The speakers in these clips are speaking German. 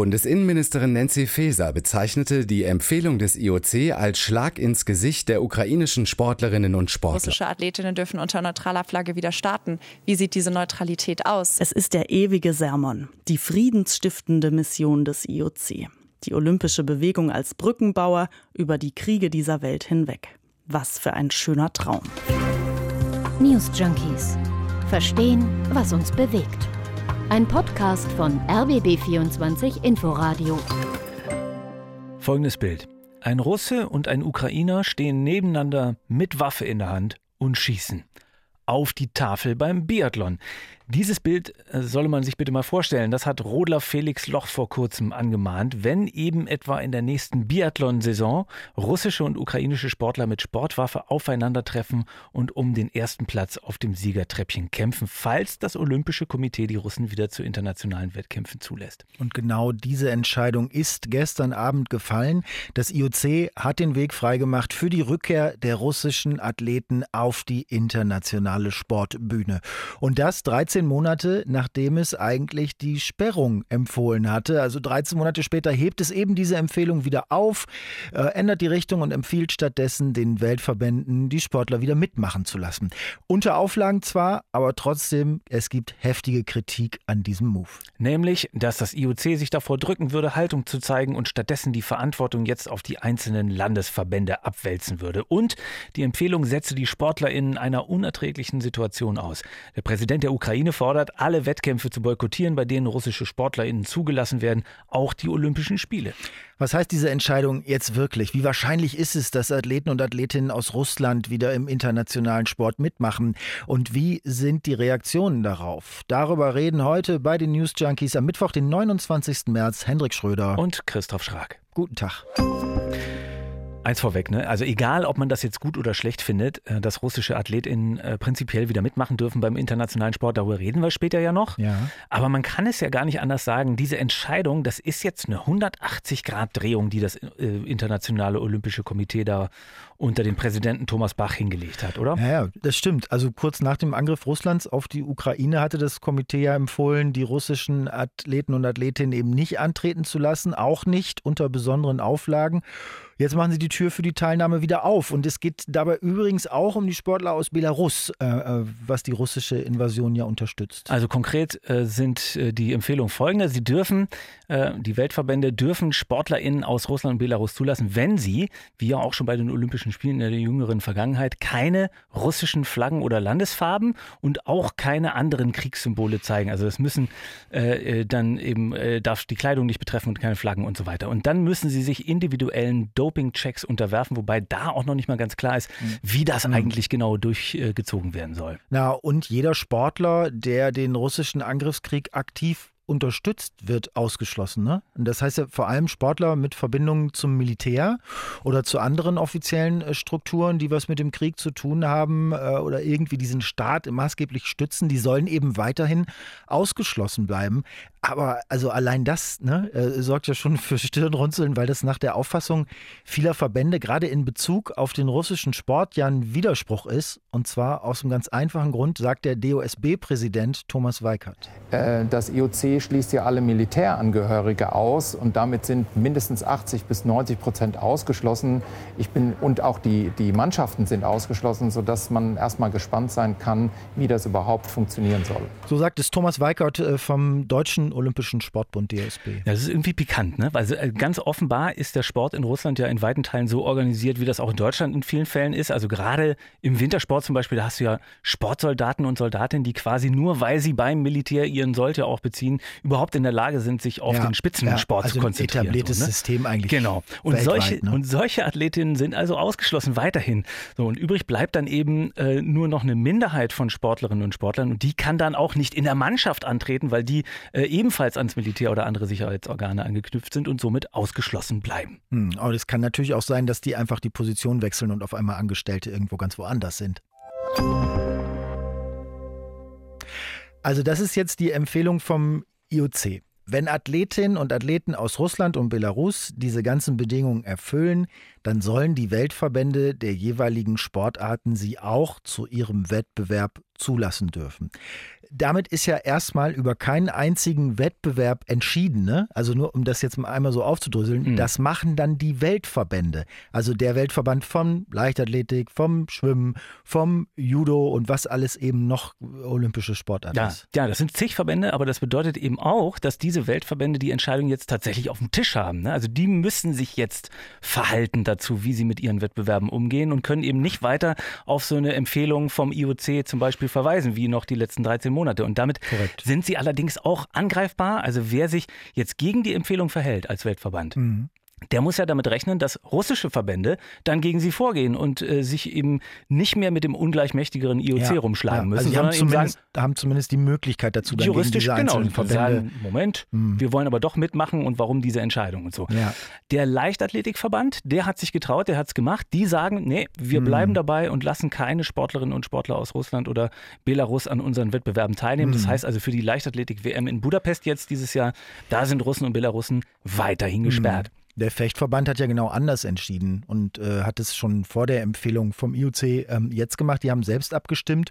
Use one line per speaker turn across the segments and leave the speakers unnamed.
Bundesinnenministerin Nancy Faeser bezeichnete die Empfehlung des IOC als Schlag ins Gesicht der ukrainischen Sportlerinnen und Sportler.
Russische Athletinnen dürfen unter neutraler Flagge wieder starten. Wie sieht diese Neutralität aus?
Es ist der ewige Sermon, die friedensstiftende Mission des IOC. Die olympische Bewegung als Brückenbauer über die Kriege dieser Welt hinweg. Was für ein schöner Traum.
News Junkies. Verstehen, was uns bewegt. Ein Podcast von RBB24 Inforadio.
Folgendes Bild. Ein Russe und ein Ukrainer stehen nebeneinander mit Waffe in der Hand und schießen. Auf die Tafel beim Biathlon. Dieses Bild äh, solle man sich bitte mal vorstellen. Das hat Rodler Felix Loch vor kurzem angemahnt. Wenn eben etwa in der nächsten Biathlon-Saison russische und ukrainische Sportler mit Sportwaffe aufeinandertreffen und um den ersten Platz auf dem Siegertreppchen kämpfen, falls das Olympische Komitee die Russen wieder zu internationalen Wettkämpfen zulässt.
Und genau diese Entscheidung ist gestern Abend gefallen. Das IOC hat den Weg freigemacht für die Rückkehr der russischen Athleten auf die internationale Sportbühne. Und das 13 13 Monate, nachdem es eigentlich die Sperrung empfohlen hatte. Also 13 Monate später hebt es eben diese Empfehlung wieder auf, äh, ändert die Richtung und empfiehlt stattdessen den Weltverbänden, die Sportler wieder mitmachen zu lassen. Unter Auflagen zwar, aber trotzdem, es gibt heftige Kritik an diesem Move.
Nämlich, dass das IOC sich davor drücken würde, Haltung zu zeigen und stattdessen die Verantwortung jetzt auf die einzelnen Landesverbände abwälzen würde. Und die Empfehlung setze die Sportler in einer unerträglichen Situation aus. Der Präsident der Ukraine Ukraine fordert, alle Wettkämpfe zu boykottieren, bei denen russische SportlerInnen zugelassen werden, auch die Olympischen Spiele.
Was heißt diese Entscheidung jetzt wirklich? Wie wahrscheinlich ist es, dass Athleten und Athletinnen aus Russland wieder im internationalen Sport mitmachen? Und wie sind die Reaktionen darauf? Darüber reden heute bei den News Junkies am Mittwoch, den 29. März, Hendrik Schröder
und Christoph Schrag.
Guten Tag.
Eins vorweg, ne? Also egal, ob man das jetzt gut oder schlecht findet, äh, dass russische AthletInnen äh, prinzipiell wieder mitmachen dürfen beim internationalen Sport, darüber reden wir später ja noch.
Ja.
Aber man kann es ja gar nicht anders sagen. Diese Entscheidung, das ist jetzt eine 180-Grad-Drehung, die das äh, internationale Olympische Komitee da unter den Präsidenten Thomas Bach hingelegt hat, oder?
Ja, ja, das stimmt. Also kurz nach dem Angriff Russlands auf die Ukraine hatte das Komitee ja empfohlen, die russischen Athleten und Athletinnen eben nicht antreten zu lassen, auch nicht unter besonderen Auflagen. Jetzt machen sie die Tür für die Teilnahme wieder auf. Und es geht dabei übrigens auch um die Sportler aus Belarus, äh, äh was die russische Invasion ja unterstützt.
Also konkret äh, sind äh, die Empfehlungen folgende. Sie dürfen, äh, die Weltverbände dürfen SportlerInnen aus Russland und Belarus zulassen, wenn sie, wie ja auch schon bei den Olympischen Spielen in der jüngeren Vergangenheit, keine russischen Flaggen oder Landesfarben und auch keine anderen Kriegssymbole zeigen. Also das müssen äh, dann eben, darf die Kleidung nicht betreffen und keine Flaggen und so weiter. Und dann müssen sie sich individuellen Doping Doping-Checks unterwerfen, wobei da auch noch nicht mal ganz klar ist, mhm. wie das mhm. eigentlich genau durchgezogen werden soll.
Na, und jeder Sportler, der den russischen Angriffskrieg aktiv unterstützt, wird ausgeschlossen. Ne? Und das heißt ja vor allem Sportler mit Verbindungen zum Militär oder zu anderen offiziellen äh, Strukturen, die was mit dem Krieg zu tun haben äh, oder irgendwie diesen Staat maßgeblich stützen, die sollen eben weiterhin ausgeschlossen bleiben. Aber also allein das ne, äh, sorgt ja schon für Stirnrunzeln, weil das nach der Auffassung vieler Verbände gerade in Bezug auf den russischen Sport ja ein Widerspruch ist. Und zwar aus einem ganz einfachen Grund, sagt der DOSB-Präsident Thomas Weikert.
Das IOC schließt ja alle Militärangehörige aus und damit sind mindestens 80 bis 90 Prozent ausgeschlossen. Ich bin, und auch die, die Mannschaften sind ausgeschlossen, sodass man erstmal gespannt sein kann, wie das überhaupt funktionieren soll.
So sagt es Thomas Weikert äh, vom Deutschen Olympischen Sportbund DSB. Ja,
das ist irgendwie pikant, ne? Weil äh, ganz offenbar ist der Sport in Russland ja in weiten Teilen so organisiert, wie das auch in Deutschland in vielen Fällen ist. Also gerade im Wintersport zum Beispiel, da hast du ja Sportsoldaten und Soldatinnen, die quasi nur, weil sie beim Militär ihren Sollte auch beziehen, überhaupt in der Lage sind, sich auf ja, den Spitzensport ja, also zu konzentrieren.
Ein etabliertes so, ne? System eigentlich.
Genau. Und solche, ne? und solche Athletinnen sind also ausgeschlossen weiterhin. So, und übrig bleibt dann eben äh, nur noch eine Minderheit von Sportlerinnen und Sportlern und die kann dann auch nicht in der Mannschaft antreten, weil die äh, ebenfalls ans Militär oder andere Sicherheitsorgane angeknüpft sind und somit ausgeschlossen bleiben.
Hm, aber es kann natürlich auch sein, dass die einfach die Position wechseln und auf einmal Angestellte irgendwo ganz woanders sind. Also das ist jetzt die Empfehlung vom IOC. Wenn Athletinnen und Athleten aus Russland und Belarus diese ganzen Bedingungen erfüllen, dann sollen die Weltverbände der jeweiligen Sportarten sie auch zu ihrem Wettbewerb zulassen dürfen damit ist ja erstmal über keinen einzigen Wettbewerb entschieden. Ne? Also nur um das jetzt mal einmal so aufzudröseln, mhm. das machen dann die Weltverbände. Also der Weltverband vom Leichtathletik, vom Schwimmen, vom Judo und was alles eben noch olympische Sportart
ja,
ist.
Ja, das sind zig Verbände, aber das bedeutet eben auch, dass diese Weltverbände die Entscheidung jetzt tatsächlich auf dem Tisch haben. Ne? Also die müssen sich jetzt verhalten dazu, wie sie mit ihren Wettbewerben umgehen und können eben nicht weiter auf so eine Empfehlung vom IOC zum Beispiel verweisen, wie noch die letzten 13 Monate. Und damit Korrekt. sind sie allerdings auch angreifbar. Also wer sich jetzt gegen die Empfehlung verhält als Weltverband, mhm der muss ja damit rechnen, dass russische Verbände dann gegen sie vorgehen und äh, sich eben nicht mehr mit dem ungleichmächtigeren IOC ja, rumschlagen ja. müssen,
also sondern haben zumindest, sagen, haben zumindest die Möglichkeit dazu, dann
juristisch
gegen
diese
genau, Verbände.
Sagen, Moment, hm. wir wollen aber doch mitmachen und warum diese Entscheidung und so. Ja. Der Leichtathletikverband, der hat sich getraut, der hat es gemacht. Die sagen, nee, wir hm. bleiben dabei und lassen keine Sportlerinnen und Sportler aus Russland oder Belarus an unseren Wettbewerben teilnehmen. Hm. Das heißt also für die Leichtathletik-WM in Budapest jetzt dieses Jahr, da sind Russen und Belarussen weiterhin gesperrt.
Der Fechtverband hat ja genau anders entschieden und äh, hat es schon vor der Empfehlung vom IOC ähm, jetzt gemacht. Die haben selbst abgestimmt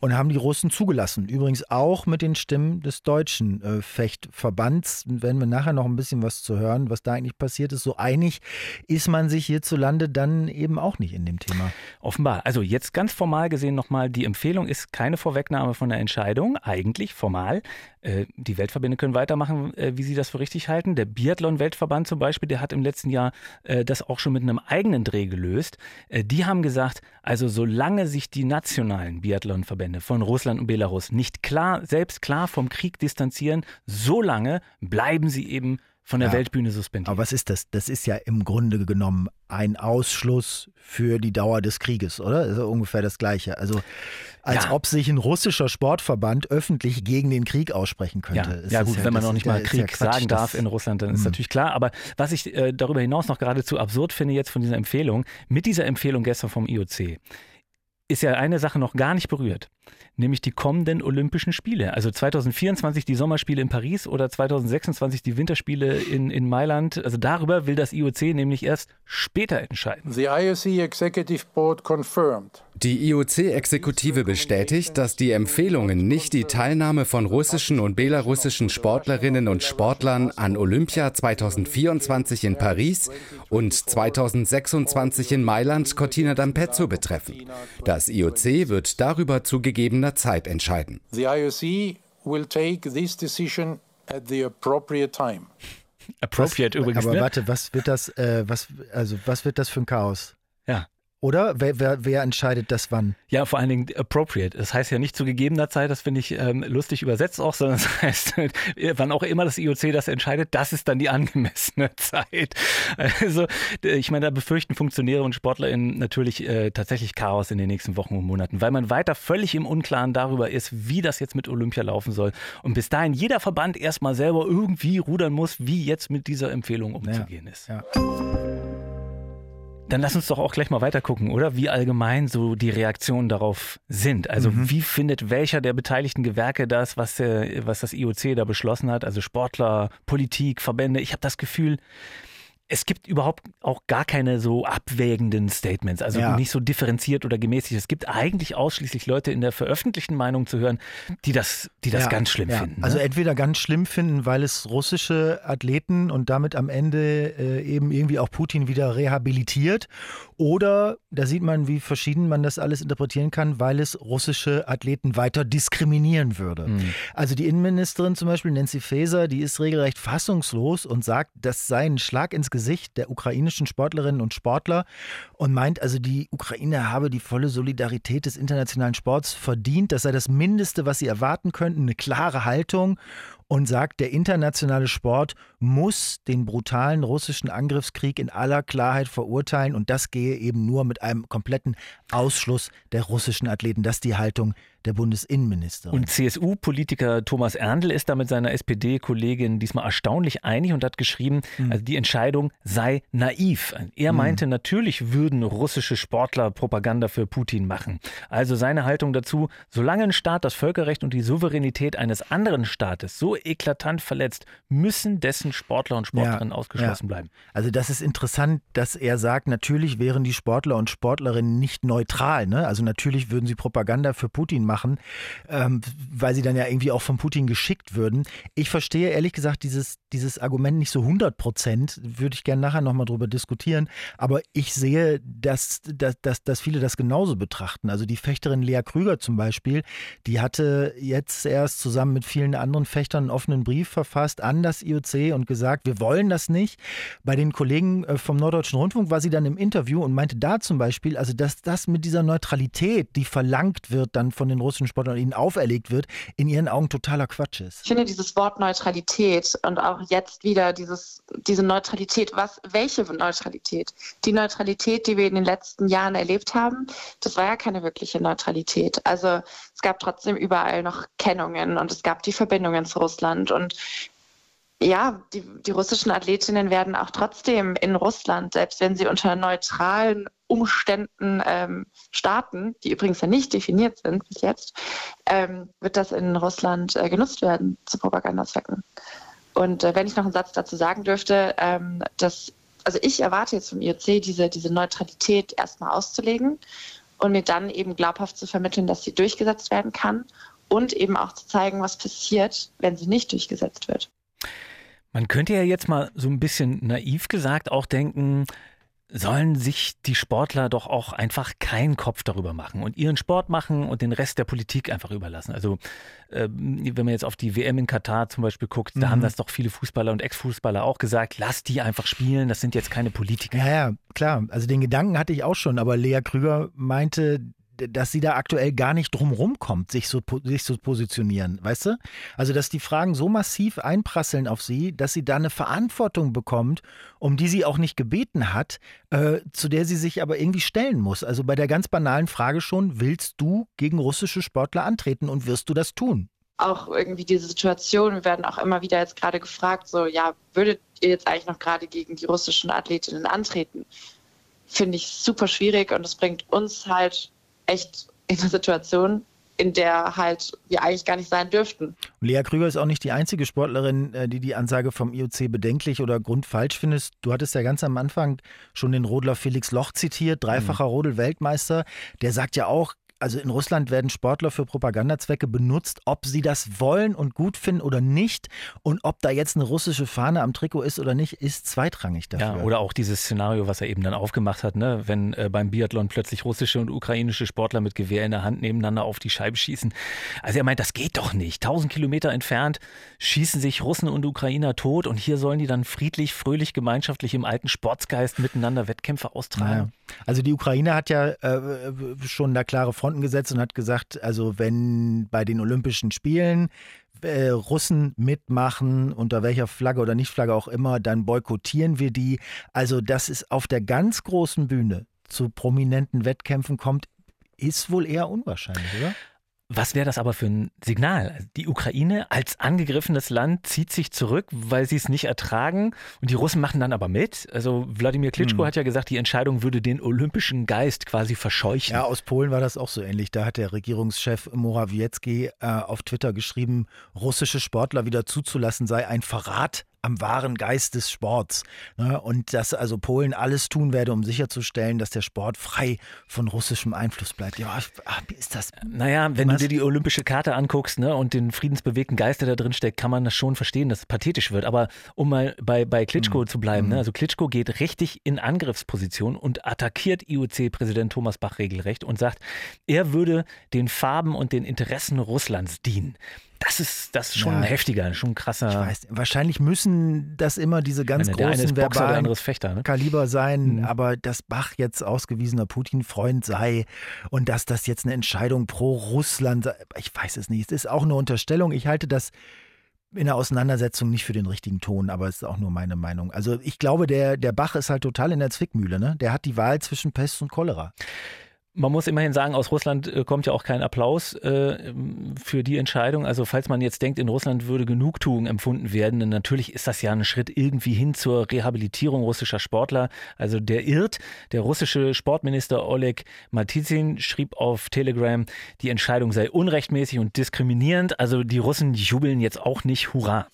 und haben die Russen zugelassen. Übrigens auch mit den Stimmen des deutschen äh, Fechtverbands. Werden wir nachher noch ein bisschen was zu hören, was da eigentlich passiert ist. So einig ist man sich hierzulande dann eben auch nicht in dem Thema.
Offenbar. Also jetzt ganz formal gesehen nochmal, die Empfehlung ist keine Vorwegnahme von der Entscheidung, eigentlich formal. Äh, die Weltverbände können weitermachen, äh, wie sie das für richtig halten. Der Biathlon-Weltverband zum Beispiel, der hat im letzten Jahr äh, das auch schon mit einem eigenen Dreh gelöst. Die haben gesagt, also solange sich die nationalen Biathlon-Verbände von Russland und Belarus nicht klar, selbst klar vom Krieg distanzieren, solange bleiben sie eben von der ja, Weltbühne suspendiert.
Aber was ist das? Das ist ja im Grunde genommen ein Ausschluss für die Dauer des Krieges, oder? Das ist ungefähr das Gleiche. Also als ja. ob sich ein russischer Sportverband öffentlich gegen den Krieg aussprechen könnte.
Ja, ja gut, wenn man noch nicht mal Krieg sagen darf in Russland, dann ist mh. natürlich klar. Aber was ich äh, darüber hinaus noch geradezu absurd finde jetzt von dieser Empfehlung, mit dieser Empfehlung gestern vom IOC, ist ja eine Sache noch gar nicht berührt nämlich die kommenden Olympischen Spiele. Also 2024 die Sommerspiele in Paris oder 2026 die Winterspiele in, in Mailand. Also darüber will das IOC nämlich erst später entscheiden.
The IOC Executive Board confirmed
die IOC-Exekutive bestätigt, dass die Empfehlungen nicht die Teilnahme von russischen und belarussischen Sportlerinnen und Sportlern an Olympia 2024 in Paris und 2026 in Mailand Cortina d'Ampezzo betreffen. Das IOC wird darüber zu gegebener Zeit entscheiden.
The IOC will take this decision at the appropriate time.
Appropriate
was,
übrigens.
Aber
ne?
warte, was wird das, äh, was, also was wird das für ein Chaos?
Ja.
Oder? Wer, wer, wer, entscheidet das wann?
Ja, vor allen Dingen appropriate. Das heißt ja nicht zu gegebener Zeit, das finde ich ähm, lustig übersetzt auch, sondern das heißt, wann auch immer das IOC das entscheidet, das ist dann die angemessene Zeit. Also, ich meine, da befürchten Funktionäre und SportlerInnen natürlich äh, tatsächlich Chaos in den nächsten Wochen und Monaten, weil man weiter völlig im Unklaren darüber ist, wie das jetzt mit Olympia laufen soll. Und bis dahin jeder Verband erstmal selber irgendwie rudern muss, wie jetzt mit dieser Empfehlung umzugehen ja. ist. Ja. Dann lass uns doch auch gleich mal weiter gucken, oder? Wie allgemein so die Reaktionen darauf sind. Also mhm. wie findet welcher der beteiligten Gewerke das, was, der, was das IOC da beschlossen hat? Also Sportler, Politik, Verbände. Ich habe das Gefühl, es gibt überhaupt auch gar keine so abwägenden Statements, also ja. nicht so differenziert oder gemäßigt. Es gibt eigentlich ausschließlich Leute in der veröffentlichten Meinung zu hören, die das, die das ja, ganz schlimm ja. finden.
Ne? Also entweder ganz schlimm finden, weil es russische Athleten und damit am Ende äh, eben irgendwie auch Putin wieder rehabilitiert oder da sieht man, wie verschieden man das alles interpretieren kann, weil es russische Athleten weiter diskriminieren würde. Mhm. Also die Innenministerin zum Beispiel, Nancy Faeser, die ist regelrecht fassungslos und sagt, das sei ein Schlag ins Gesicht der ukrainischen Sportlerinnen und Sportler und meint also, die Ukraine habe die volle Solidarität des internationalen Sports verdient. Das sei das Mindeste, was sie erwarten könnten, eine klare Haltung und sagt, der internationale Sport muss den brutalen russischen Angriffskrieg in aller Klarheit verurteilen und das gehe eben nur mit einem kompletten Ausschluss der russischen Athleten. Das ist die Haltung der Bundesinnenministerin.
Und CSU-Politiker Thomas Erndl ist da mit seiner SPD-Kollegin diesmal erstaunlich einig und hat geschrieben, mhm. also die Entscheidung sei naiv. Er mhm. meinte, mhm. natürlich würden russische Sportler Propaganda für Putin machen. Also seine Haltung dazu, solange ein Staat das Völkerrecht und die Souveränität eines anderen Staates so eklatant verletzt, müssen dessen Sportler und Sportlerinnen ja, ausgeschlossen ja. bleiben.
Also das ist interessant, dass er sagt, natürlich wären die Sportler und Sportlerinnen nicht neutral. Ne? Also natürlich würden sie Propaganda für Putin machen, ähm, weil sie dann ja irgendwie auch von Putin geschickt würden. Ich verstehe ehrlich gesagt dieses, dieses Argument nicht so 100 Prozent, würde ich gerne nachher nochmal drüber diskutieren. Aber ich sehe, dass, dass, dass, dass viele das genauso betrachten. Also die Fechterin Lea Krüger zum Beispiel, die hatte jetzt erst zusammen mit vielen anderen Fechtern einen offenen Brief verfasst an das IOC und gesagt, wir wollen das nicht. Bei den Kollegen äh, vom Norddeutschen Rundfunk war sie dann im Interview und meinte da zum Beispiel, also dass das mit dieser Neutralität, die verlangt wird, dann von den russischen Sportlern ihnen auferlegt wird, in ihren Augen totaler Quatsch ist.
Ich finde dieses Wort Neutralität und auch jetzt wieder dieses, diese Neutralität, was, welche Neutralität? Die Neutralität, die wir in den letzten Jahren erlebt haben, das war ja keine wirkliche Neutralität. Also es gab trotzdem überall noch Kennungen und es gab die Verbindungen zu Russland und ja, die, die russischen Athletinnen werden auch trotzdem in Russland, selbst wenn sie unter neutralen Umständen ähm, starten, die übrigens ja nicht definiert sind bis jetzt, ähm, wird das in Russland äh, genutzt werden zu Propagandazwecken. Und äh, wenn ich noch einen Satz dazu sagen dürfte, ähm, dass, also ich erwarte jetzt vom IOC, diese, diese Neutralität erstmal auszulegen und mir dann eben glaubhaft zu vermitteln, dass sie durchgesetzt werden kann und eben auch zu zeigen, was passiert, wenn sie nicht durchgesetzt wird.
Man könnte ja jetzt mal so ein bisschen naiv gesagt auch denken, sollen sich die Sportler doch auch einfach keinen Kopf darüber machen und ihren Sport machen und den Rest der Politik einfach überlassen. Also äh, wenn man jetzt auf die WM in Katar zum Beispiel guckt, mhm. da haben mhm. das doch viele Fußballer und Ex-Fußballer auch gesagt, lass die einfach spielen, das sind jetzt keine Politiker.
Ja, ja, klar. Also den Gedanken hatte ich auch schon, aber Lea Krüger meinte, dass sie da aktuell gar nicht drumrum kommt, sich so sich zu positionieren, weißt du? Also, dass die Fragen so massiv einprasseln auf sie, dass sie da eine Verantwortung bekommt, um die sie auch nicht gebeten hat, äh, zu der sie sich aber irgendwie stellen muss. Also bei der ganz banalen Frage schon, willst du gegen russische Sportler antreten und wirst du das tun?
Auch irgendwie diese Situation, wir werden auch immer wieder jetzt gerade gefragt, so, ja, würdet ihr jetzt eigentlich noch gerade gegen die russischen Athletinnen antreten? Finde ich super schwierig und es bringt uns halt echt in einer Situation, in der halt wir eigentlich gar nicht sein dürften.
Lea Krüger ist auch nicht die einzige Sportlerin, äh, die die Ansage vom IOC bedenklich oder grundfalsch findet. Du hattest ja ganz am Anfang schon den Rodler Felix Loch zitiert, dreifacher mhm. Rodel-Weltmeister. Der sagt ja auch, also in Russland werden Sportler für Propagandazwecke benutzt, ob sie das wollen und gut finden oder nicht. Und ob da jetzt eine russische Fahne am Trikot ist oder nicht, ist zweitrangig dafür.
Ja, oder auch dieses Szenario, was er eben dann aufgemacht hat, ne? wenn äh, beim Biathlon plötzlich russische und ukrainische Sportler mit Gewehr in der Hand nebeneinander auf die Scheibe schießen. Also er meint, das geht doch nicht. Tausend Kilometer entfernt schießen sich Russen und Ukrainer tot und hier sollen die dann friedlich, fröhlich, gemeinschaftlich im alten Sportsgeist miteinander Wettkämpfe austragen. Naja.
Also die Ukraine hat ja äh, schon da klare Fronten gesetzt und hat gesagt, also wenn bei den Olympischen Spielen äh, Russen mitmachen, unter welcher Flagge oder Nicht-Flagge auch immer, dann boykottieren wir die. Also, dass es auf der ganz großen Bühne zu prominenten Wettkämpfen kommt, ist wohl eher unwahrscheinlich, oder?
Was wäre das aber für ein Signal? Die Ukraine als angegriffenes Land zieht sich zurück, weil sie es nicht ertragen und die Russen machen dann aber mit. Also Wladimir Klitschko hm. hat ja gesagt, die Entscheidung würde den olympischen Geist quasi verscheuchen.
Ja, aus Polen war das auch so ähnlich. Da hat der Regierungschef Morawiecki äh, auf Twitter geschrieben, russische Sportler wieder zuzulassen sei ein Verrat am wahren Geist des Sports. Ne? Und dass also Polen alles tun werde, um sicherzustellen, dass der Sport frei von russischem Einfluss bleibt. Ja,
ist das. Naja, wenn was? du dir die olympische Karte anguckst ne, und den friedensbewegten Geist, der da drin steckt, kann man das schon verstehen, dass es pathetisch wird. Aber um mal bei, bei Klitschko mhm. zu bleiben, ne, hm. also Klitschko geht richtig in Angriffsposition und attackiert IOC-Präsident Thomas Bach regelrecht und sagt, er würde den Farben und den Interessen Russlands dienen. Das ist, das ist schon ja, heftiger, schon krasser. Ich weiß,
wahrscheinlich müssen das immer diese ganz meine, großen verbalen
Fechter, ne?
Kaliber sein, mhm. aber dass Bach jetzt ausgewiesener Putin-Freund sei und dass das jetzt eine Entscheidung pro Russland sei, ich weiß es nicht. Es ist auch eine Unterstellung. Ich halte das in der Auseinandersetzung nicht für den richtigen Ton, aber es ist auch nur meine Meinung. Also ich glaube, der, der Bach ist halt total in der Zwickmühle. Ne? Der hat die Wahl zwischen Pest und Cholera.
Man muss immerhin sagen, aus Russland äh, kommt ja auch kein Applaus äh, für die Entscheidung. Also falls man jetzt denkt, in Russland würde Genugtuung empfunden werden, dann natürlich ist das ja ein Schritt irgendwie hin zur Rehabilitierung russischer Sportler. Also der irrt. Der russische Sportminister Oleg Matizin schrieb auf Telegram, die Entscheidung sei unrechtmäßig und diskriminierend. Also die Russen jubeln jetzt auch nicht Hurra.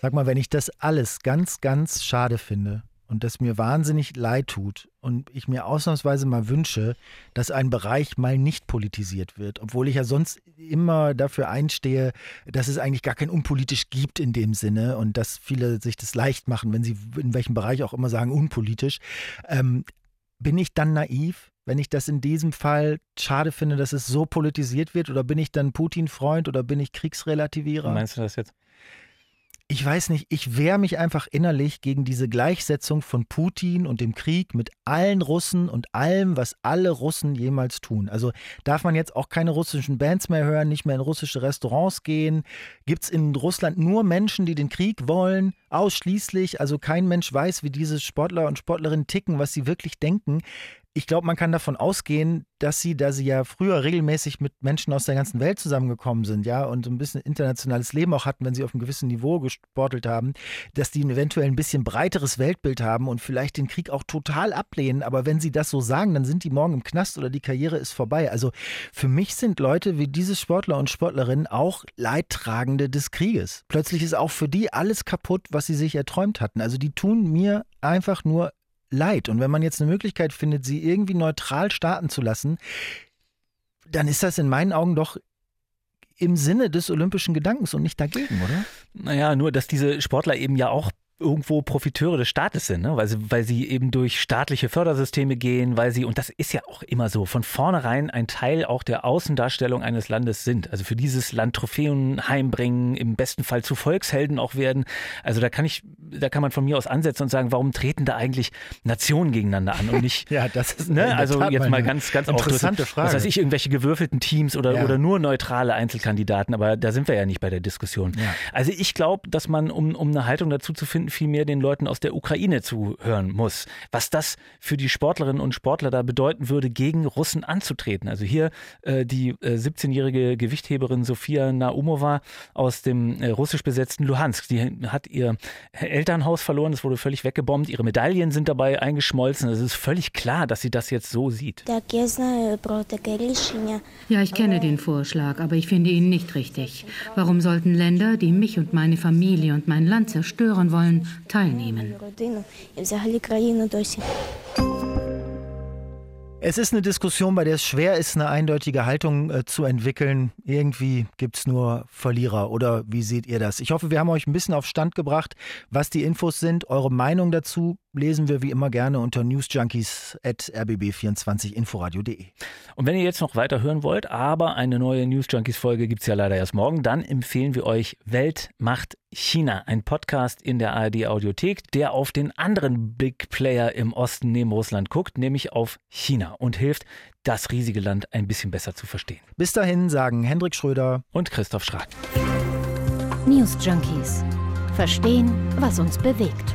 Sag mal, wenn ich das alles ganz, ganz schade finde, und das mir wahnsinnig leid tut und ich mir ausnahmsweise mal wünsche, dass ein Bereich mal nicht politisiert wird, obwohl ich ja sonst immer dafür einstehe, dass es eigentlich gar kein unpolitisch gibt in dem Sinne und dass viele sich das leicht machen, wenn sie in welchem Bereich auch immer sagen unpolitisch. Ähm, bin ich dann naiv? wenn ich das in diesem Fall schade finde, dass es so politisiert wird? Oder bin ich dann Putin-Freund oder bin ich Kriegsrelativierer?
Meinst du das jetzt?
Ich weiß nicht, ich wehre mich einfach innerlich gegen diese Gleichsetzung von Putin und dem Krieg mit allen Russen und allem, was alle Russen jemals tun. Also darf man jetzt auch keine russischen Bands mehr hören, nicht mehr in russische Restaurants gehen? Gibt es in Russland nur Menschen, die den Krieg wollen? Ausschließlich, also kein Mensch weiß, wie diese Sportler und Sportlerinnen ticken, was sie wirklich denken ich glaube, man kann davon ausgehen, dass sie, da sie ja früher regelmäßig mit Menschen aus der ganzen Welt zusammengekommen sind, ja, und ein bisschen internationales Leben auch hatten, wenn sie auf einem gewissen Niveau gesportelt haben, dass die eventuell ein bisschen breiteres Weltbild haben und vielleicht den Krieg auch total ablehnen. Aber wenn sie das so sagen, dann sind die morgen im Knast oder die Karriere ist vorbei. Also für mich sind Leute wie diese Sportler und Sportlerinnen auch Leidtragende des Krieges. Plötzlich ist auch für die alles kaputt, was sie sich erträumt hatten. Also die tun mir einfach nur leid. Und wenn man jetzt eine Möglichkeit findet, sie irgendwie neutral starten zu lassen, dann ist das in meinen Augen doch im Sinne des olympischen Gedankens und nicht dagegen, oder?
Naja, nur, dass diese Sportler eben ja auch irgendwo Profiteure des Staates sind, ne? weil, sie, weil sie eben durch staatliche Fördersysteme gehen, weil sie, und das ist ja auch immer so, von vornherein ein Teil auch der Außendarstellung eines Landes sind. Also für dieses Land Trophäen heimbringen, im besten Fall zu Volkshelden auch werden. Also da kann ich, da kann man von mir aus ansetzen und sagen, warum treten da eigentlich Nationen gegeneinander an und nicht,
ja, das ist
ne? also jetzt mal ganz, ganz
interessante Frage.
Was weiß ich, irgendwelche gewürfelten Teams oder, ja. oder nur neutrale Einzelkandidaten, aber da sind wir ja nicht bei der Diskussion. Ja. Also ich glaube, dass man, um, um eine Haltung dazu zu finden, vielmehr den Leuten aus der Ukraine zuhören muss. Was das für die Sportlerinnen und Sportler da bedeuten würde, gegen Russen anzutreten. Also hier äh, die äh, 17-jährige Gewichtheberin Sofia Naumova aus dem äh, russisch besetzten Luhansk. Die hat ihr Elternhaus verloren, es wurde völlig weggebombt. Ihre Medaillen sind dabei eingeschmolzen. Es ist völlig klar, dass sie das jetzt so sieht.
Ja, ich kenne den Vorschlag, aber ich finde ihn nicht richtig. Warum sollten Länder, die mich und meine Familie und mein Land zerstören wollen, teilnehmen.
Es ist eine Diskussion, bei der es schwer ist, eine eindeutige Haltung äh, zu entwickeln. Irgendwie gibt es nur Verlierer. Oder wie seht ihr das? Ich hoffe, wir haben euch ein bisschen auf Stand gebracht, was die Infos sind. Eure Meinung dazu lesen wir wie immer gerne unter newsjunkies.rbb24inforadio.de.
Und wenn ihr jetzt noch weiter hören wollt, aber eine neue News Junkies Folge gibt es ja leider erst morgen, dann empfehlen wir euch Welt macht China, ein Podcast in der ARD Audiothek, der auf den anderen Big Player im Osten neben Russland guckt, nämlich auf China und hilft, das riesige Land ein bisschen besser zu verstehen.
Bis dahin sagen Hendrik Schröder
und Christoph Schrag.
News Junkies. Verstehen, was uns bewegt.